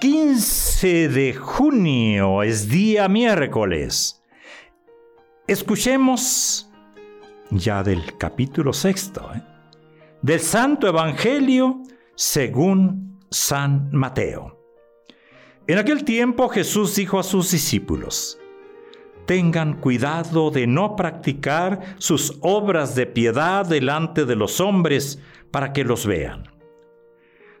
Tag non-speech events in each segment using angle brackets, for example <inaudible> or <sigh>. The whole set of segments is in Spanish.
15 de junio es día miércoles. Escuchemos ya del capítulo sexto ¿eh? del Santo Evangelio según San Mateo. En aquel tiempo Jesús dijo a sus discípulos, tengan cuidado de no practicar sus obras de piedad delante de los hombres para que los vean.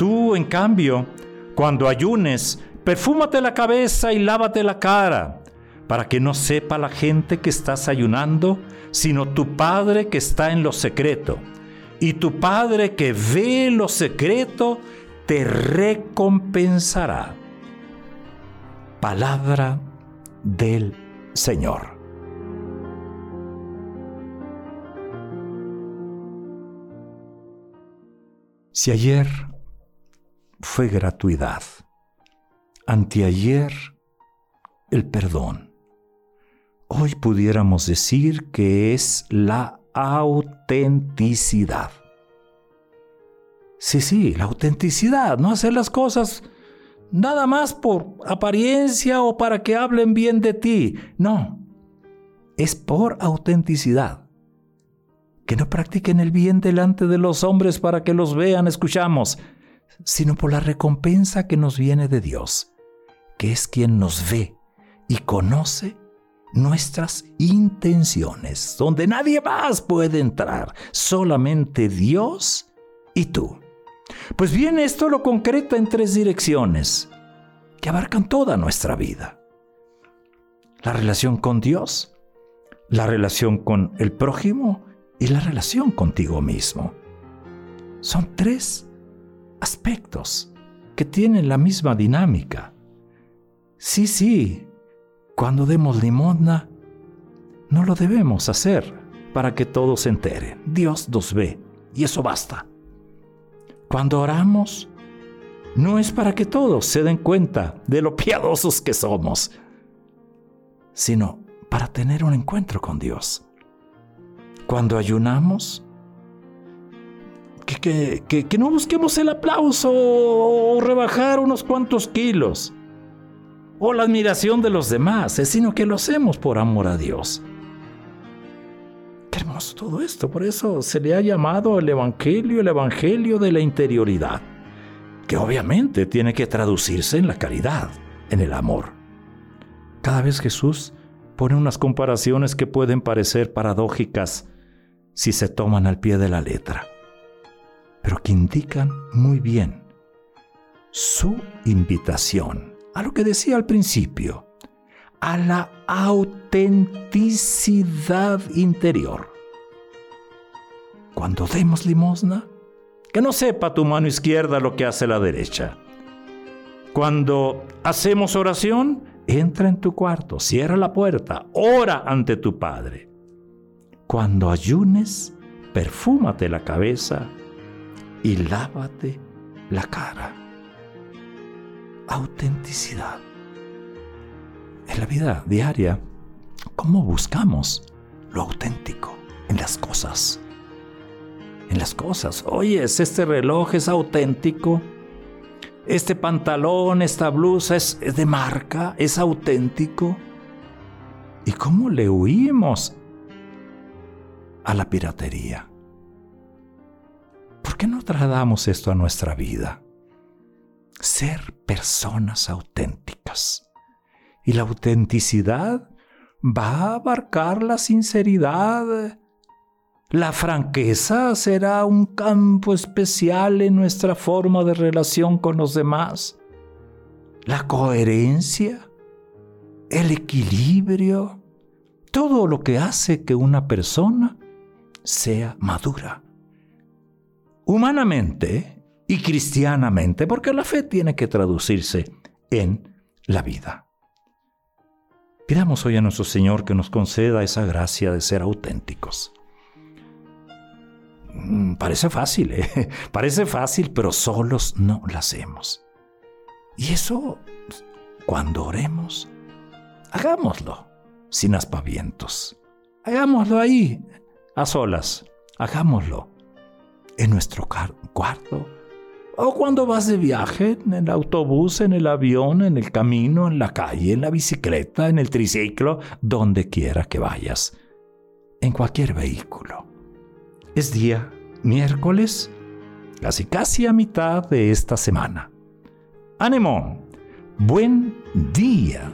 Tú, en cambio, cuando ayunes, perfúmate la cabeza y lávate la cara, para que no sepa la gente que estás ayunando, sino tu Padre que está en lo secreto. Y tu Padre que ve lo secreto, te recompensará. Palabra del Señor. Si ayer fue gratuidad. Anteayer, el perdón. Hoy pudiéramos decir que es la autenticidad. Sí, sí, la autenticidad, no hacer las cosas nada más por apariencia o para que hablen bien de ti. No, es por autenticidad. Que no practiquen el bien delante de los hombres para que los vean, escuchamos sino por la recompensa que nos viene de Dios, que es quien nos ve y conoce nuestras intenciones, donde nadie más puede entrar, solamente Dios y tú. Pues bien, esto lo concreta en tres direcciones que abarcan toda nuestra vida. La relación con Dios, la relación con el prójimo y la relación contigo mismo. Son tres aspectos que tienen la misma dinámica. Sí, sí, cuando demos limosna, no lo debemos hacer para que todos se enteren. Dios nos ve y eso basta. Cuando oramos, no es para que todos se den cuenta de lo piadosos que somos, sino para tener un encuentro con Dios. Cuando ayunamos, que, no busquemos el aplauso o rebajar unos cuantos kilos o la admiración de los demás, sino que lo hacemos por amor a Dios. Qué hermoso todo esto, por eso se le ha llamado el Evangelio, el Evangelio de la interioridad, que obviamente tiene que traducirse en la caridad, en el amor. Cada vez Jesús pone unas comparaciones que pueden parecer paradójicas si se toman al pie de la letra pero que indican muy bien su invitación a lo que decía al principio, a la autenticidad interior. Cuando demos limosna, que no sepa tu mano izquierda lo que hace la derecha. Cuando hacemos oración, entra en tu cuarto, cierra la puerta, ora ante tu Padre. Cuando ayunes, perfúmate la cabeza y lávate la cara. Autenticidad. En la vida diaria, ¿cómo buscamos lo auténtico en las cosas? En las cosas. Oye, este reloj es auténtico. Este pantalón, esta blusa es, es de marca, es auténtico. ¿Y cómo le huimos a la piratería? ¿Por qué no trasladamos esto a nuestra vida? Ser personas auténticas. Y la autenticidad va a abarcar la sinceridad. La franqueza será un campo especial en nuestra forma de relación con los demás. La coherencia, el equilibrio, todo lo que hace que una persona sea madura humanamente y cristianamente, porque la fe tiene que traducirse en la vida. Pidamos hoy a nuestro Señor que nos conceda esa gracia de ser auténticos. Mm, parece fácil, ¿eh? <laughs> parece fácil, pero solos no lo hacemos. Y eso, cuando oremos, hagámoslo sin aspavientos. Hagámoslo ahí, a solas. Hagámoslo en nuestro cuarto. O cuando vas de viaje, en el autobús, en el avión, en el camino, en la calle, en la bicicleta, en el triciclo, donde quiera que vayas. En cualquier vehículo. Es día miércoles, casi casi a mitad de esta semana. ¡Ánimo! Buen día.